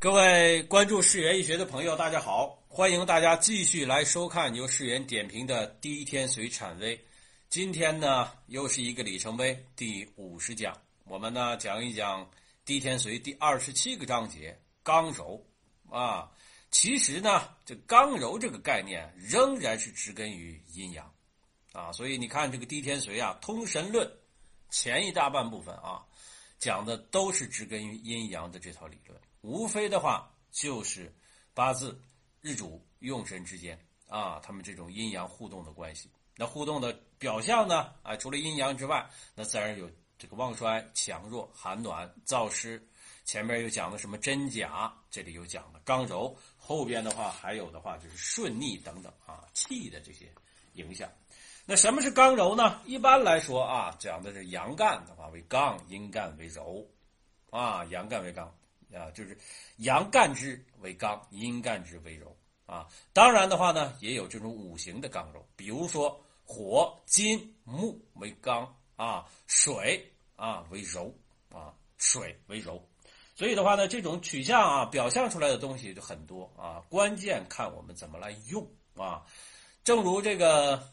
各位关注世园易学的朋友，大家好！欢迎大家继续来收看由世园点评的《第一天随产微》。今天呢，又是一个里程碑，第五十讲。我们呢讲一讲《第一天随》第二十七个章节“刚柔”啊。其实呢，这“刚柔”这个概念仍然是植根于阴阳啊。所以你看这个《第一天随》啊，《通神论》前一大半部分啊，讲的都是植根于阴阳的这套理论。无非的话就是八字、日主、用神之间啊，他们这种阴阳互动的关系。那互动的表象呢？啊，除了阴阳之外，那自然有这个旺衰、强弱、寒暖、燥湿。前面又讲的什么真假，这里又讲了刚柔。后边的话还有的话就是顺逆等等啊，气的这些影响。那什么是刚柔呢？一般来说啊，讲的是阳干的话为刚，阴干为柔啊，阳干为刚。啊，就是阳干之为刚，阴干之为柔啊。当然的话呢，也有这种五行的刚柔，比如说火、金、木为刚啊，水啊为柔啊，水为柔。所以的话呢，这种取向啊，表象出来的东西就很多啊。关键看我们怎么来用啊。正如这个，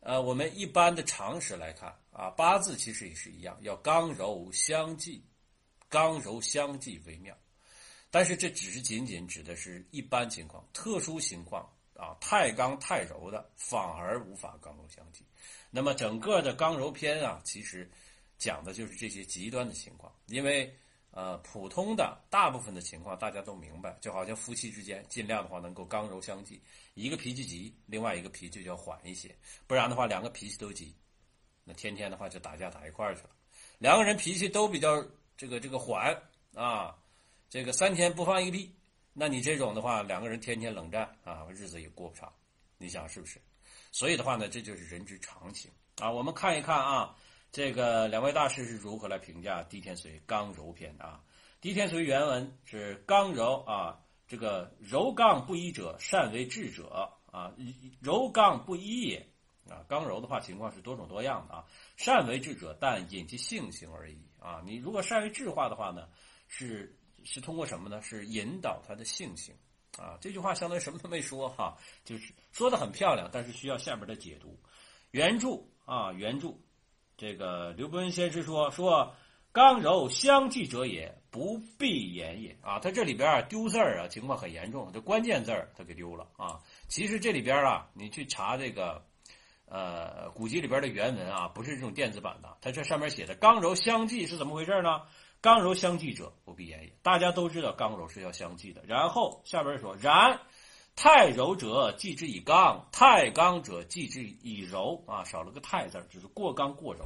呃，我们一般的常识来看啊，八字其实也是一样，要刚柔相济。刚柔相济为妙，但是这只是仅仅指的是一般情况，特殊情况啊，太刚太柔的反而无法刚柔相济。那么整个的刚柔篇啊，其实讲的就是这些极端的情况。因为呃，普通的大部分的情况大家都明白，就好像夫妻之间尽量的话能够刚柔相济，一个脾气急，另外一个脾气就要缓一些，不然的话两个脾气都急，那天天的话就打架打一块儿去了。两个人脾气都比较。这个这个缓啊，这个三天不放一个屁，那你这种的话，两个人天天冷战啊，日子也过不长，你想是不是？所以的话呢，这就是人之常情啊。我们看一看啊，这个两位大师是如何来评价《地天随刚柔篇》啊？《地天随》原文是刚柔啊，这个柔刚不一者，善为智者啊，柔刚不一也啊。刚柔的话，情况是多种多样的啊，善为智者，但引其性情而已。啊，你如果善于智化的话呢，是是通过什么呢？是引导他的性情啊。这句话相当于什么都没说哈，就是说的很漂亮，但是需要下边的解读。原著啊，原著，这个刘伯温先生说说刚柔相济者也，不必言也啊。他这里边啊丢字儿啊，情况很严重，这关键字儿他给丢了啊。其实这里边啊，你去查这个。呃，古籍里边的原文啊，不是这种电子版的，它这上面写的“刚柔相济”是怎么回事呢？“刚柔相济者，不必言也。”大家都知道刚柔是要相济的。然后下边说：“然太柔者济之以刚，太刚者济之以柔。”啊，少了个“太”字，就是过刚过柔，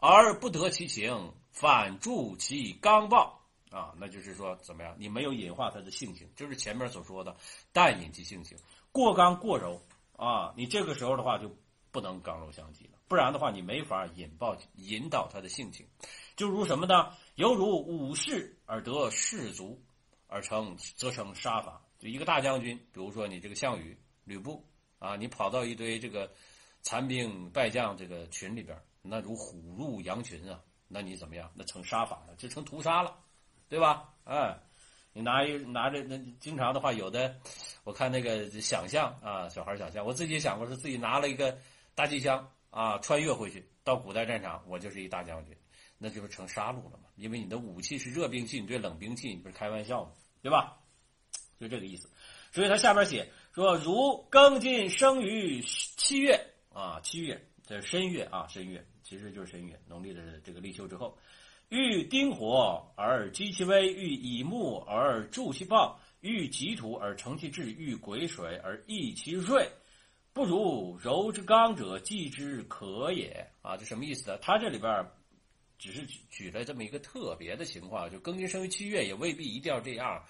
而不得其情，反助其刚暴啊。那就是说怎么样？你没有引化他的性情，就是前面所说的淡引其性情，过刚过柔啊。你这个时候的话就。不能刚柔相济了，不然的话，你没法引爆引导他的性情，就如什么呢？犹如武士而得士卒，而成则成杀伐。就一个大将军，比如说你这个项羽、吕布啊，你跑到一堆这个残兵败将这个群里边，那如虎入羊群啊，那你怎么样？那成杀伐了，就成屠杀了，对吧？哎，你拿一拿着那经常的话，有的我看那个想象啊，小孩想象，我自己想过，是自己拿了一个。大机枪啊，穿越回去到古代战场，我就是一大将军，那就是成杀戮了嘛。因为你的武器是热兵器，你对冷兵器，你不是开玩笑吗？对吧？就这个意思。所以他下边写说：“如庚金生于七月啊，七月这是申月啊，申月其实就是申月，农历的这个立秋之后，遇丁火而积其威，遇乙木而助其暴，遇己土而成其志，遇癸水而益其锐。”不如柔之刚者，济之可也啊！这什么意思呢？他这里边只是举举了这么一个特别的情况，就庚金生于七月，也未必一定要这样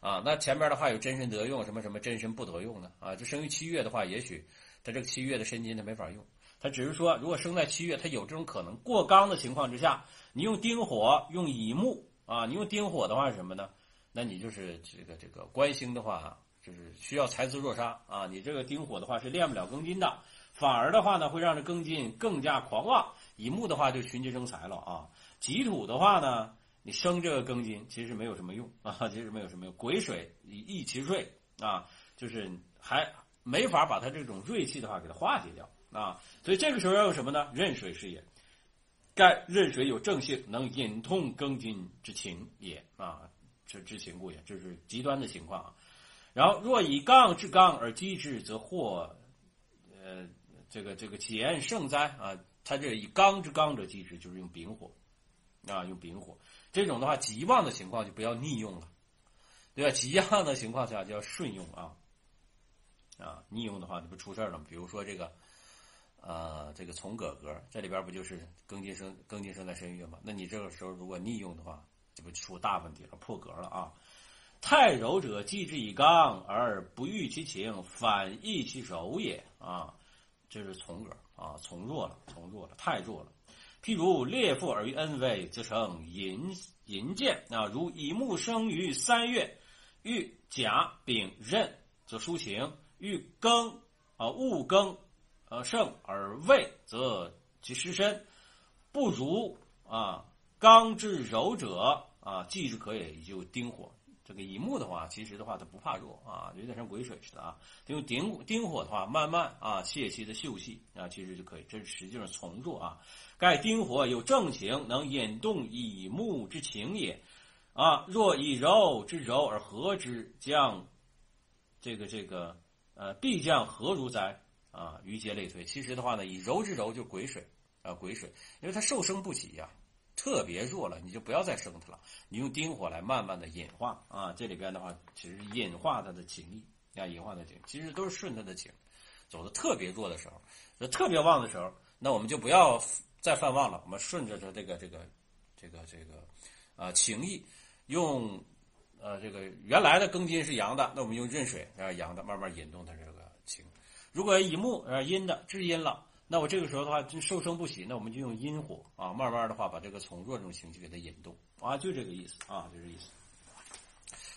啊。那前边的话有真身得用，什么什么真身不得用呢？啊，就生于七月的话，也许他这个七月的申金他没法用。他只是说，如果生在七月，他有这种可能过刚的情况之下，你用丁火，用乙木啊，你用丁火的话是什么呢？那你就是这个这个官星的话。就是需要才子若杀啊！你这个丁火的话是练不了庚金的，反而的话呢会让这庚金更加狂妄。乙木的话就群金争财了啊！己土的话呢，你生这个庚金其实没有什么用啊，其实没有什么用。癸水益其锐啊，就是还没法把它这种锐气的话给它化解掉啊。所以这个时候要用什么呢？壬水是也。该壬水有正性，能引痛庚金之情也啊，这之情故也，这是极端的情况啊。然后若以刚制刚而击之，则祸呃这个这个减胜灾啊。它这以刚之刚者击之，就是用丙火啊，用丙火。这种的话，极旺的情况就不要逆用了，对吧？极旺的情况下就要顺用啊啊，逆用的话那不出事了吗？比如说这个。呃，这个从格格这里边不就是庚金生庚金生在申月吗？那你这个时候如果逆用的话，这不出大问题了，破格了啊！太柔者，继之以刚而不欲其情，反益其柔也啊！这是从格啊，从弱了，从弱了，太弱了。譬如列父而于恩威，则成淫淫贱啊！如乙木生于三月，遇甲丙壬，则抒情；遇庚啊戊庚。呃，胜而未，则其失身；不如啊，刚之柔者啊，继之可也。也就丁火，这个乙木的话，其实的话它不怕弱啊，有点像癸水似的啊。用丁丁火的话，慢慢啊泄其的秀气啊，其实就可以。这实际上从弱啊。盖丁火有正情，能引动乙木之情也啊。若以柔之柔而和之，将这个这个呃，必将何如哉？啊，余皆类推。其实的话呢，以柔之柔就癸水啊，癸水，因为它受生不起呀，特别弱了，你就不要再生它了。你用丁火来慢慢的引化啊，这里边的话其实引化它的情力啊，引化的情，其实都是顺它的情。走的特别弱的时候，特别旺的时候，那我们就不要再犯旺了，我们顺着它这个这个这个这个啊情意，用呃这个原来的庚金是阳的，那我们用壬水啊阳的慢慢引动它这个情。如果乙木啊阴的至阴了，那我这个时候的话就受生不起，那我们就用阴火啊，慢慢的话把这个从弱这种情绪给它引动啊，就这个意思啊，就这意思。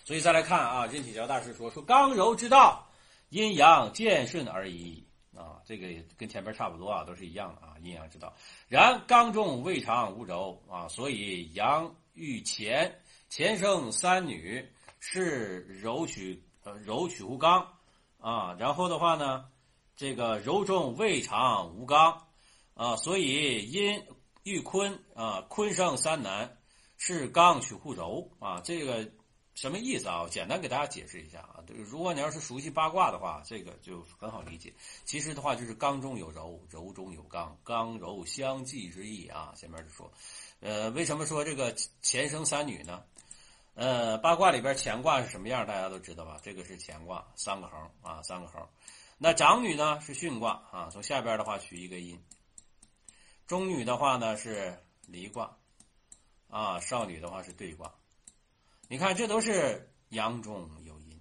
所以再来看啊，任启尧大师说说刚柔之道，阴阳渐顺而已啊，这个跟前面差不多啊，都是一样的啊，阴阳之道。然刚中未尝无柔啊，所以阳遇乾，乾生三女，是柔取柔取乎刚啊，然后的话呢。这个柔中未尝无刚，啊，所以阴遇坤啊，坤生三男，是刚取互柔啊，这个什么意思啊？简单给大家解释一下啊。如果你要是熟悉八卦的话，这个就很好理解。其实的话就是刚中有柔，柔中有刚，刚柔相济之意啊。前面就说，呃，为什么说这个乾生三女呢？呃，八卦里边乾卦是什么样，大家都知道吧？这个是乾卦，三个横啊，三个横。那长女呢是巽卦啊，从下边的话取一个阴。中女的话呢是离卦，啊，少女的话是兑卦。你看，这都是阳中有阴，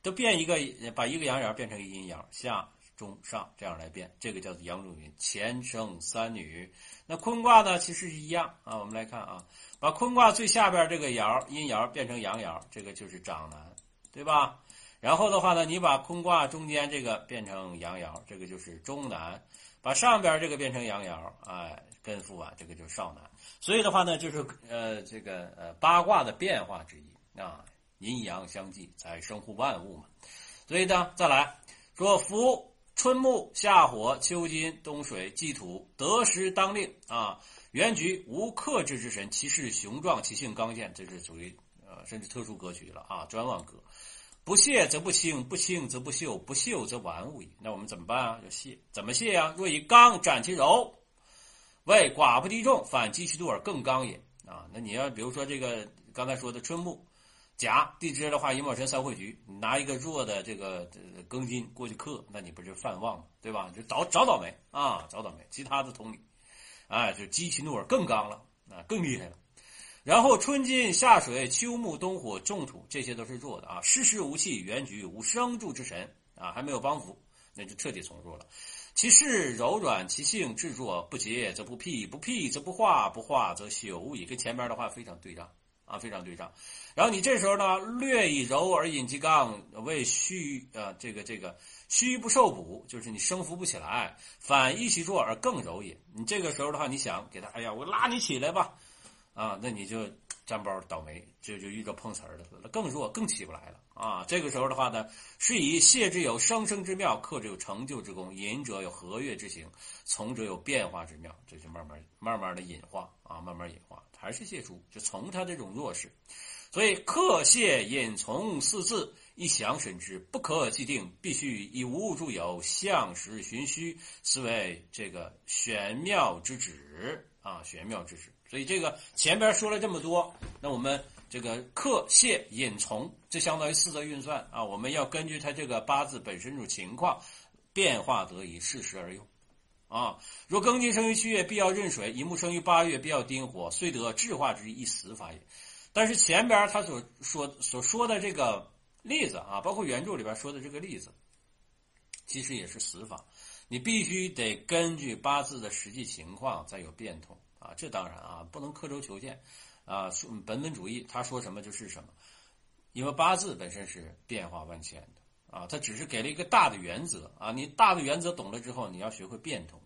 都变一个，把一个阳爻变成一个阴爻，下中上这样来变，这个叫做阳中阴。前生三女，那坤卦呢其实是一样啊。我们来看啊，把坤卦最下边这个爻阴爻变成阳爻，这个就是长男，对吧？然后的话呢，你把坤卦中间这个变成阳爻，这个就是中南；把上边这个变成阳爻，哎，艮复完，这个就是少南。所以的话呢，就是呃，这个呃八卦的变化之一啊，阴阳相济才生乎万物嘛。所以呢，再来说，夫春木夏火秋金冬水季土得时当令啊，原局无克制之神，其势雄壮，其性刚健，这是属于呃甚至特殊格局了啊，专旺格。不泄则不清，不清则不秀，不秀则玩物矣。那我们怎么办啊？要泄，怎么泄呀？若以刚斩其柔，为寡不敌众，反击其度而更刚也啊。那你要比如说这个刚才说的春木、甲地支的话，寅卯辰三会局，你拿一个弱的这个庚金过去克，那你不就犯旺吗？对吧？就找找倒霉啊，找倒霉。其他的同理，哎，就激其怒而更刚了啊，更厉害了。然后春金夏水秋木冬火重土，这些都是弱的啊。失时无气，原局无生助之神啊，还没有帮扶，那就彻底从弱了。其势柔软，其性至弱，不结则不辟，不辟则不化，不化则朽矣。跟前面的话非常对仗啊，非常对仗。然后你这时候呢，略以柔而引其刚，为虚啊，这个这个虚不受补，就是你升服不起来，反益其弱而更柔也。你这个时候的话，你想给他，哎呀，我拉你起来吧。啊，那你就沾包倒霉，这就遇到碰瓷儿的了，更弱，更起不来了啊！这个时候的话呢，是以谢之有生生之妙，克者有成就之功，隐者有和悦之行，从者有变化之妙，这就慢慢慢慢的隐化啊，慢慢隐化，还是谢出，就从他这种弱势。所以克谢隐从四字，一想审之，不可既定，必须以无物助有，向实寻虚，是为这个玄妙之旨啊，玄妙之旨。所以这个前边说了这么多，那我们这个克泄隐从，这相当于四则运算啊。我们要根据他这个八字本身这种情况变化得宜，适时而用啊。若庚金生于七月，必要壬水；乙木生于八月，必要丁火。虽得智化之一死法也。但是前边他所说所说的这个例子啊，包括原著里边说的这个例子，其实也是死法。你必须得根据八字的实际情况再有变通。啊，这当然啊，不能刻舟求剑，啊，本本主义，他说什么就是什么，因为八字本身是变化万千的啊，他只是给了一个大的原则啊，你大的原则懂了之后，你要学会变通，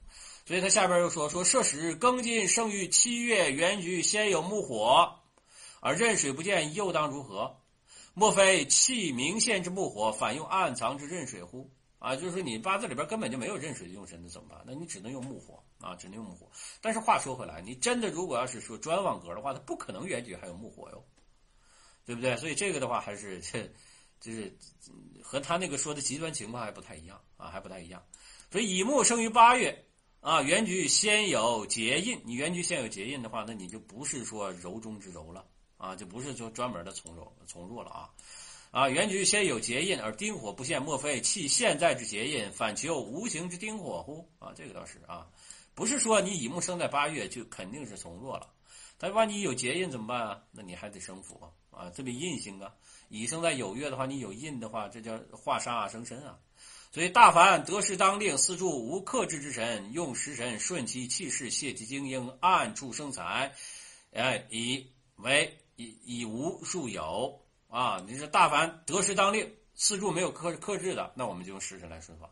所以他下边又说说，设使庚金生于七月，原局先有木火，而壬水不见，又当如何？莫非气明现之木火，反用暗藏之壬水乎？啊，就是说你八字里边根本就没有壬水用神的怎么办？那你只能用木火。啊，只能木火。但是话说回来，你真的如果要是说专旺格的话，它不可能原局还有木火哟，对不对？所以这个的话还是这，就是和他那个说的极端情况还不太一样啊，还不太一样。所以乙木生于八月啊，原局先有结印。你原局先有结印的话，那你就不是说柔中之柔了啊，就不是说专门的从柔从弱了啊。啊，原局先有结印，而丁火不现，莫非弃现在之结印，反求无形之丁火乎？啊，这个倒是啊。不是说你乙木生在八月就肯定是从弱了，但万一有结印怎么办啊？那你还得生辅啊！啊，这里印星啊，乙生在酉月的话，你有印的话，这叫化杀生身啊。所以大凡得势当令，四柱无克制之神，用食神顺其气势，泄其精英，暗处生财，哎，以为以以无数有啊！你说大凡得势当令，四柱没有克克制的，那我们就用食神来顺法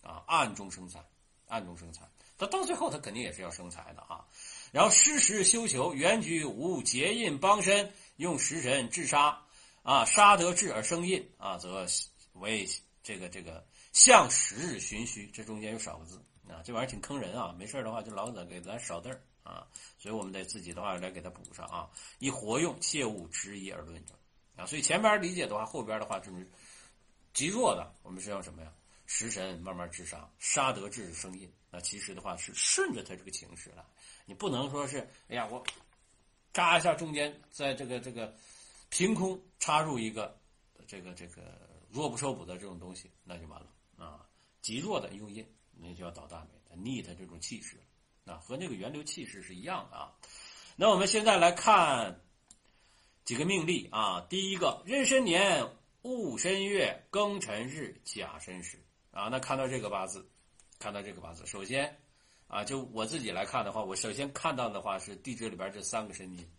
啊，暗中生财，暗中生财。他到最后，他肯定也是要生财的啊。然后施时修求，原局无结印帮身，用食神制杀啊，杀得志而生印啊，则为这个这个向时循虚。这中间有少个字啊，这玩意儿挺坑人啊。没事的话，就老得给咱少字儿啊，所以我们得自己的话来给他补上啊。以活用，切勿执一而论啊。所以前边理解的话，后边的话就是极弱的，我们是要什么呀？食神慢慢治杀，杀得志生印。那其实的话是顺着他这个情势来，你不能说是哎呀我扎一下中间，在这个这个凭空插入一个这个这个弱不受补的这种东西，那就完了啊！极弱的用印，那就要倒大霉，逆他这种气势啊，和那个源流气势是一样的啊。那我们现在来看几个命例啊，第一个壬申年戊申月庚辰日甲申时。啊，那看到这个八字，看到这个八字，首先，啊，就我自己来看的话，我首先看到的话是地支里边这三个申金，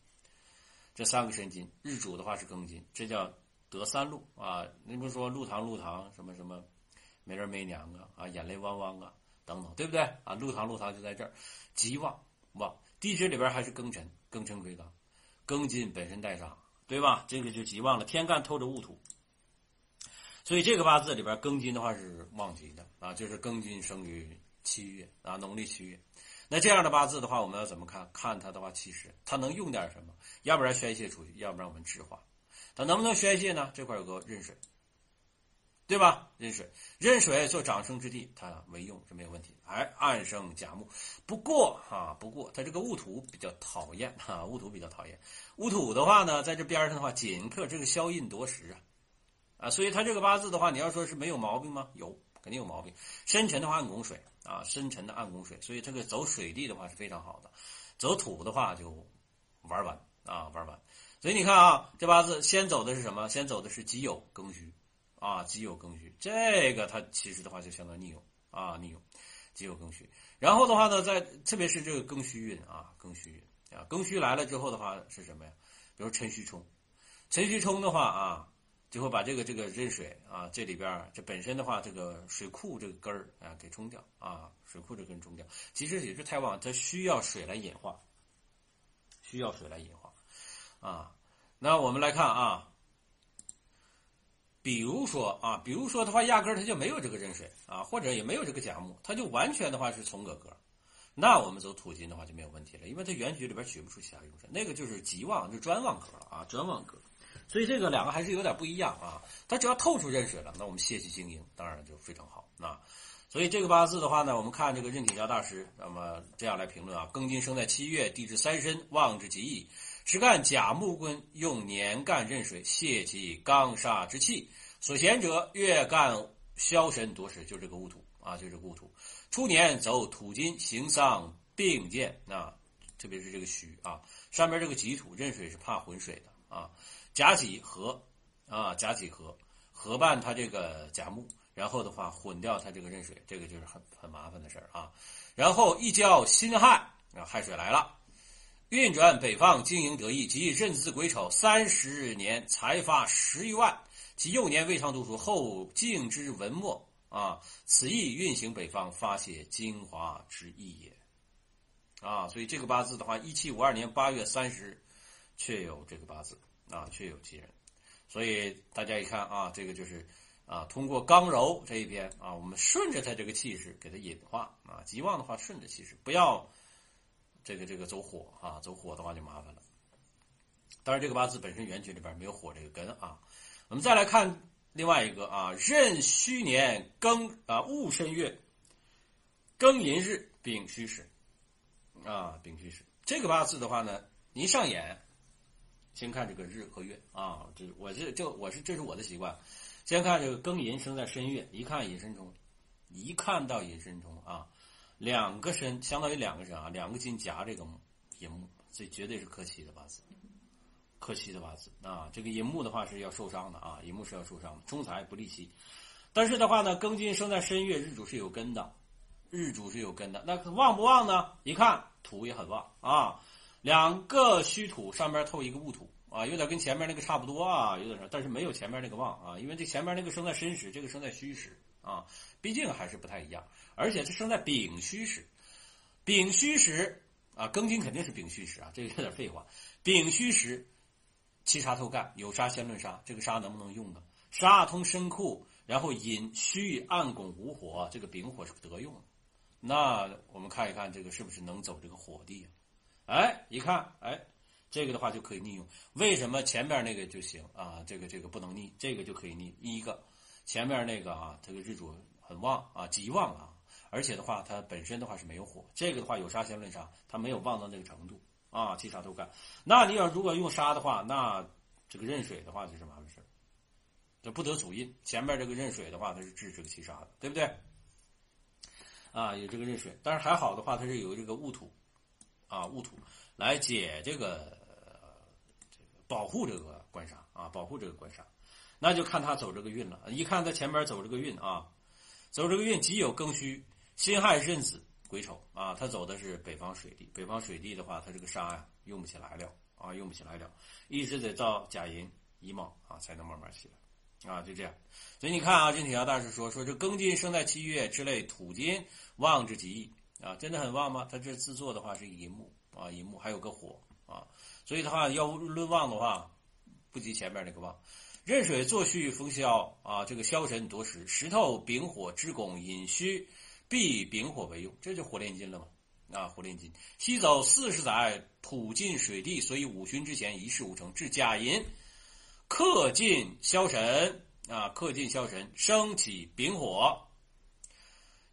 这三个申金，日主的话是庚金，这叫得三禄啊。你不说禄堂禄堂什么什么，没人没娘啊，啊，眼泪汪汪啊，等等，对不对啊？禄堂禄堂就在这儿，吉旺旺，地支里边还是庚辰，庚辰癸刚，庚金本身带杀，对吧？这个就吉旺了，天干透着戊土。所以这个八字里边庚金的话是旺吉的啊，就是庚金生于七月啊，农历七月。那这样的八字的话，我们要怎么看？看它的话其实它能用点什么？要不然宣泄出去，要不然我们制化。它能不能宣泄呢？这块有个壬水，对吧？壬水，壬水做长生之地，它为用是没有问题。哎，暗生甲木，不过哈，不过它这个戊土比较讨厌哈，戊土比较讨厌。戊土的话呢，在这边上的话，紧克这个消印夺食啊。啊，所以他这个八字的话，你要说是没有毛病吗？有，肯定有毛病。深沉的话，暗拱水啊，深沉的暗拱水，所以这个走水地的话是非常好的，走土的话就玩完啊，玩完。所以你看啊，这八字先走的是什么？先走的是己酉庚戌啊，己酉庚戌，这个它其实的话就相当逆用啊，逆用，己酉庚戌。然后的话呢，在特别是这个庚戌运啊，庚戌运啊，庚戌来了之后的话是什么呀？比如辰戌冲，辰戌冲的话啊。就会把这个这个壬水啊，这里边这本身的话，这个水库这个根儿啊给冲掉啊，水库这根冲掉。其实也是太旺，它需要水来引化，需要水来引化啊。那我们来看啊，比如说啊，比如说的话，压根儿它就没有这个壬水啊，或者也没有这个甲木，它就完全的话是从格格。那我们走土金的话就没有问题了，因为它原局里边取不出其他用神，那个就是吉旺，就专旺格了啊，专旺格。所以这个两个还是有点不一样啊。它只要透出壬水了，那我们泄气精英，当然就非常好啊。所以这个八字的话呢，我们看这个任铁桥大师，那么这样来评论啊：庚金生在七月，地支三申，旺之极易，实干甲木棍，用年干壬水泄其刚煞之气。所贤者，月干消神夺食，就这个戊土啊，就这个戊土。初年走土金，行丧并见啊，特别是这个戌啊，上面这个己土壬水是怕浑水的啊，甲己合啊，甲己合合办他这个甲木，然后的话混掉他这个壬水，这个就是很很麻烦的事儿啊。然后一交辛亥啊，亥水来了，运转北方，经营得意，即壬子癸丑，三十年财发十余万，其幼年未尝读书，后敬之文墨。啊，此意运行北方，发泄精华之意也。啊，所以这个八字的话，一七五二年八月三十日，确有这个八字啊，确有其人。所以大家一看啊，这个就是啊，通过刚柔这一边啊，我们顺着他这个气势给他引化啊，吉旺的话顺着气势，不要这个这个走火啊，走火的话就麻烦了。当然，这个八字本身原局里边没有火这个根啊。我们再来看。另外一个啊，壬戌年庚啊戊申月，庚寅日丙戌时，啊丙戌时这个八字的话呢，一上眼先看这个日和月啊，这我是就我是这是我的习惯，先看这个庚寅生在申月，一看寅申冲，一看到寅申冲啊，两个申相当于两个申啊，两个金夹这个寅木，这绝对是克妻的八字。克妻的八字啊，这个寅木的话是要受伤的啊，寅木是要受伤的，冲财不利妻。但是的话呢，庚金生在申月，日主是有根的，日主是有根的，那旺不旺呢？一看土也很旺啊，两个虚土上面透一个戊土啊，有点跟前面那个差不多啊，有点但是没有前面那个旺啊，因为这前面那个生在申时，这个生在戌时啊，毕竟还是不太一样，而且这生在丙戌时，丙戌时啊，庚金肯定是丙戌时啊，这个有点废话，丙戌时。七杀透干，有杀先论杀，这个杀能不能用呢？杀通身库，然后引虚暗拱无火，这个丙火是得用。那我们看一看这个是不是能走这个火地？哎，一看，哎，这个的话就可以逆用。为什么前面那个就行啊？这个这个不能逆，这个就可以逆。一个前面那个啊，这个日主很旺啊，极旺啊，而且的话它本身的话是没有火，这个的话有杀先论杀，它没有旺到那个程度。啊，七杀都干。那你要如果用杀的话，那这个壬水的话就是麻烦事这不得主印。前面这个壬水的话，它是治这个七杀的，对不对？啊，有这个壬水，但是还好的话，它是有这个戊土，啊，戊土来解这个这个保护这个官杀啊，保护这个官杀。那就看他走这个运了。一看他前面走这个运啊，走这个运，己有庚戌，辛亥壬子。癸丑啊，他走的是北方水地，北方水地的话，他这个沙呀用不起来了啊，用不起来了，一直得造甲寅乙卯啊，才能慢慢起来啊，就这样。所以你看啊，金铁桥大师说说这庚金生在七月之类土金旺之极啊，真的很旺吗？他这制作的话是寅木啊，寅木还有个火啊，所以的话要论旺的话，不及前面那个旺。壬水作戌逢消啊，这个消神夺食，石头丙火之拱引戌。必丙火为用，这就火炼金了嘛？啊，火炼金。西走四十载，土进水地，所以五旬之前一事无成。至甲寅，克尽消神啊，克尽消神，升起丙火。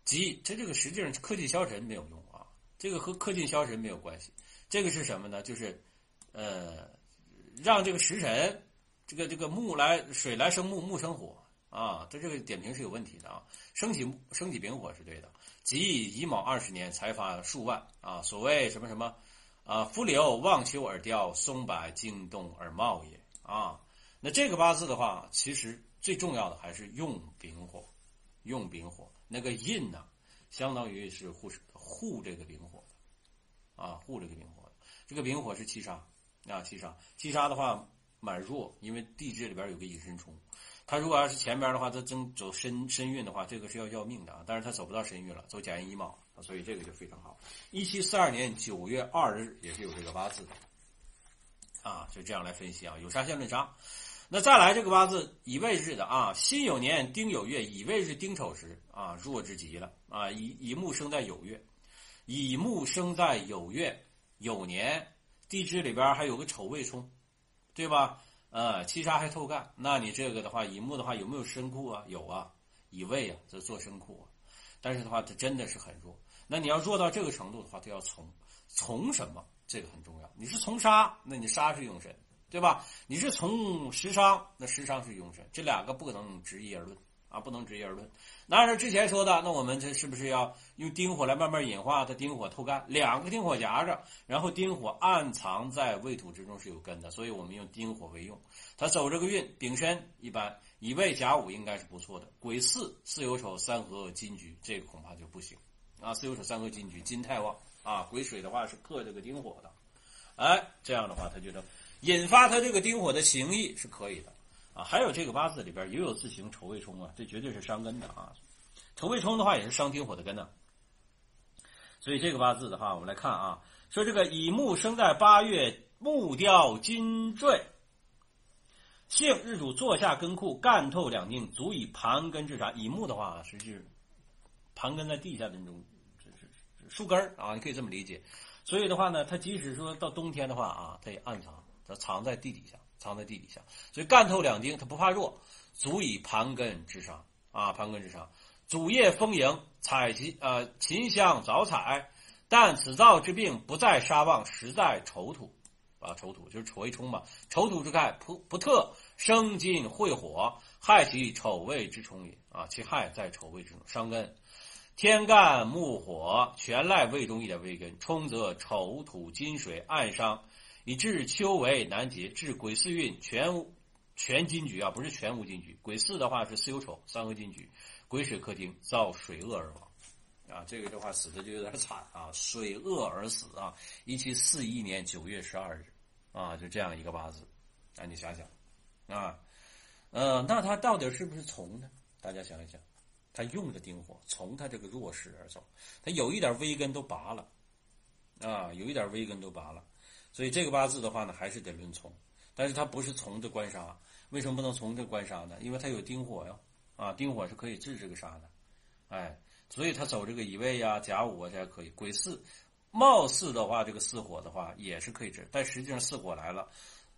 即这这个实际上克尽消神没有用啊，这个和克尽消神没有关系。这个是什么呢？就是呃，让这个食神，这个这个木来水来生木，木生火。啊，他这个点评是有问题的啊！升起升起丙火是对的，即乙卯二十年财发数万啊！所谓什么什么啊？伏流望秋而凋，松柏惊动而茂也啊！那这个八字的话，其实最重要的还是用丙火，用丙火那个印呢，相当于是护护这个丙火的啊，护这个丙火的。这个丙火是七杀啊，七杀七杀的话蛮弱，因为地支里边有个隐身冲。他如果要是前边的话，他真走身身运的话，这个是要要命的啊！但是他走不到身运了，走甲寅乙卯，所以这个就非常好。一七四二年九月二日也是有这个八字的。啊，就这样来分析啊，有杀先论杀。那再来这个八字乙未日的啊，辛酉年丁酉月乙未日丁丑时啊，弱之极了啊。乙乙木生在酉月，乙木生在酉月酉年，地支里边还有个丑未冲，对吧？呃，七杀还透干，那你这个的话，乙木的话有没有身库啊？有啊，乙未啊，这做身库啊。但是的话，它真的是很弱。那你要弱到这个程度的话，它要从从什么？这个很重要。你是从杀，那你杀是用神。对吧？你是从食伤，那食伤是用神，这两个不可能直一而论啊，不能直一而论。那按照之前说的，那我们这是不是要用丁火来慢慢引化它？丁火透干，两个丁火夹着，然后丁火暗藏在未土之中是有根的，所以我们用丁火为用。它走这个运，丙申一般，乙未甲午应该是不错的。癸巳巳酉丑三合金局，这个恐怕就不行啊。巳酉丑三合金局，金太旺啊。癸水的话是克这个丁火的，哎，这样的话他就能。引发他这个丁火的情意是可以的，啊，还有这个八字里边也有自行丑未冲啊，这绝对是伤根的啊，丑未冲的话也是伤丁火的根呢。所以这个八字的话，我们来看啊，说这个乙木生在八月，木雕金坠，幸日主坐下根库，干透两丁，足以盘根治啥？乙木的话实际盘根在地下的那种，是树根啊，你可以这么理解。所以的话呢，它即使说到冬天的话啊，它也暗藏。藏在地底下，藏在地底下，所以干透两丁，它不怕弱，足以盘根治伤啊，盘根治伤。主业丰盈，采集呃勤香早采，但此造之病不在沙旺，实在丑土啊，丑土就是丑为冲嘛，丑土之害不不特生金会火，害其丑未之冲也啊，其害在丑未之中，伤根。天干木火全赖胃中一点微根，冲则丑土金水暗伤。以至秋为难解，至癸巳运全全金局啊，不是全无金局。癸巳的话是巳酉丑三合金局，癸水克丁，遭水厄而亡啊。这个的话死的就有点惨啊，水厄而死啊。一七四一年九月十二日啊，就这样一个八字，啊，你想想啊，呃，那他到底是不是从呢？大家想一想，他用的丁火从他这个弱势而走，他有一点微根都拔了啊，有一点微根都拔了。所以这个八字的话呢，还是得论从，但是它不是从这官杀，为什么不能从这官杀呢？因为它有丁火呀，啊，丁火是可以治这个杀的，哎，所以他走这个乙未呀、甲午啊，这还可以。癸巳，貌似的话，这个巳火的话也是可以治，但实际上巳火来了，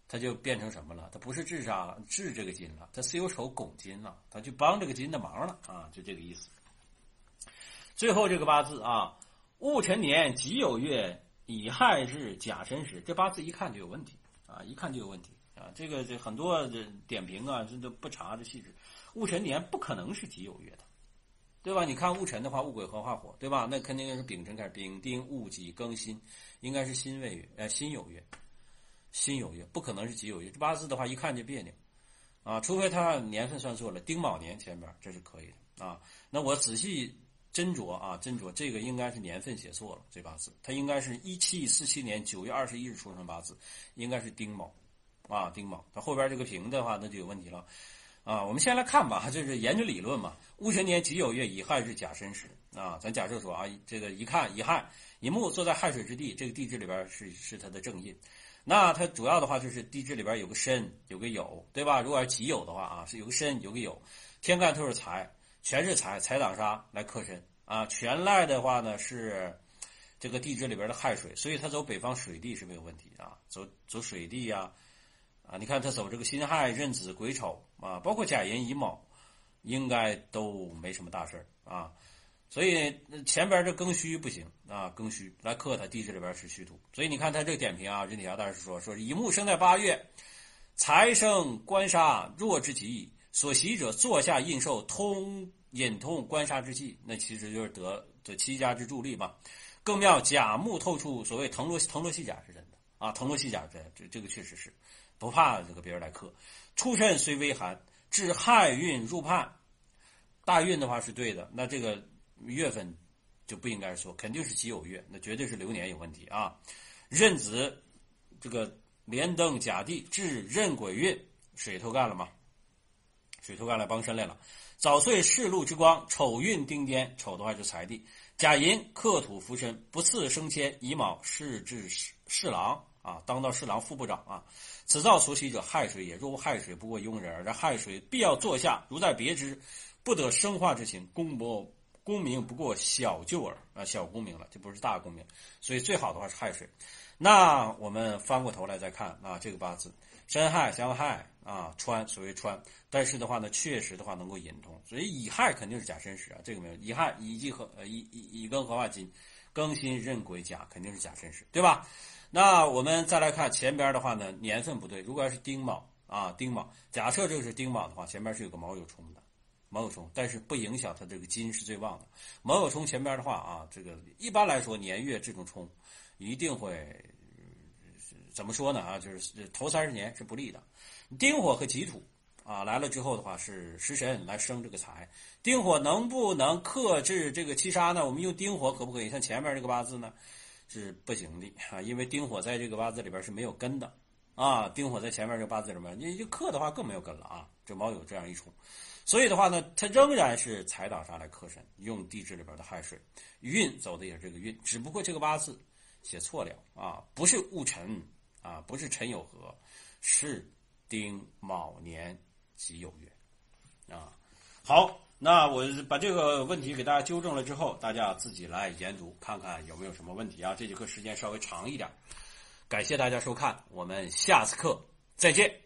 它就变成什么了？它不是治杀治这个金了，它巳有丑拱金了，它就帮这个金的忙了啊，就这个意思。最后这个八字啊，戊辰年己酉月。乙亥日甲申时，这八字一看就有问题啊！一看就有问题啊！这个这很多的点评啊，这都不查的细致。戊辰年不可能是己酉月的，对吧？你看戊辰的话，戊癸合化火，对吧？那肯定是丙辰开始，丙丁戊己庚辛，应该是辛未月，呃，辛酉月，辛酉月不可能是己酉月。这八字的话，一看就别扭啊！除非他年份算错了，丁卯年前边这是可以的啊。那我仔细。斟酌啊，斟酌这个应该是年份写错了，这八字它应该是一七四七年九月二十一日出生八字，应该是丁卯，啊丁卯，它后边这个平的话那就有问题了，啊，我们先来看吧，就是研究理论嘛。戊辰年己酉月乙亥日甲申时啊，咱假设说啊，这个一看乙亥乙木坐在亥水之地，这个地支里边是是它的正印，那它主要的话就是地支里边有个申有个酉，对吧？如果是己酉的话啊，是有个申有个酉，天干透是财。全是财财挡杀来克身啊，全赖的话呢是这个地支里边的亥水，所以他走北方水地是没有问题啊，走走水地呀，啊，你看他走这个辛亥壬子癸丑啊，包括甲寅乙卯，应该都没什么大事啊，所以前边这庚戌不行啊，庚戌来克他地支里边是虚土，所以你看他这个点评啊，任铁侠大师说说乙木生在八月，财生官杀弱之极。所习者坐下应受通引通官杀之气，那其实就是得这七家之助力嘛。更妙甲木透出所谓腾罗腾罗西甲是真的啊，腾罗西甲这这这个确实是不怕这个别人来克。出身虽微寒，至亥运入判，大运的话是对的，那这个月份就不应该说，肯定是己酉月，那绝对是流年有问题啊。壬子这个连登甲地至壬癸运，水头干了吗？水头干来帮身来了，早岁世禄之光，丑运丁颠，丑的话就财地。甲寅克土福身，不次升迁，乙卯是至侍侍郎啊，当到侍郎副部长啊。此造所起者，亥水也。若无亥水，不过庸人而。这亥水必要坐下，如在别之，不得生化之情。公伯功名不过小救儿啊，小功名了，这不是大功名。所以最好的话是亥水。那我们翻过头来再看啊，这个八字申亥相亥啊，穿所谓穿，但是的话呢，确实的话能够引通。所以乙亥肯定是甲申时啊，这个没有。乙亥乙己合呃乙乙乙庚合化金，庚辛壬癸甲肯定是甲申时，对吧？那我们再来看前边的话呢，年份不对。如果要是丁卯啊，丁卯，假设这个是丁卯的话，前边是有个卯酉冲的，卯酉冲，但是不影响它这个金是最旺的。卯酉冲前边的话啊，这个一般来说年月这种冲，一定会怎么说呢啊？就是头三十年是不利的。丁火和己土啊来了之后的话，是食神来生这个财。丁火能不能克制这个七杀呢？我们用丁火可不可以？像前面这个八字呢？是不行的啊，因为丁火在这个八字里边是没有根的啊。丁火在前面这个八字里面，你就克的话更没有根了啊。这卯酉这样一冲，所以的话呢，它仍然是财挡杀来克神，用地支里边的亥水运走的也是这个运，只不过这个八字写错了啊，不是戊辰啊，不是陈友和，是丁卯年己酉月啊。好。那我把这个问题给大家纠正了之后，大家自己来研读看看有没有什么问题啊？这节课时间稍微长一点，感谢大家收看，我们下次课再见。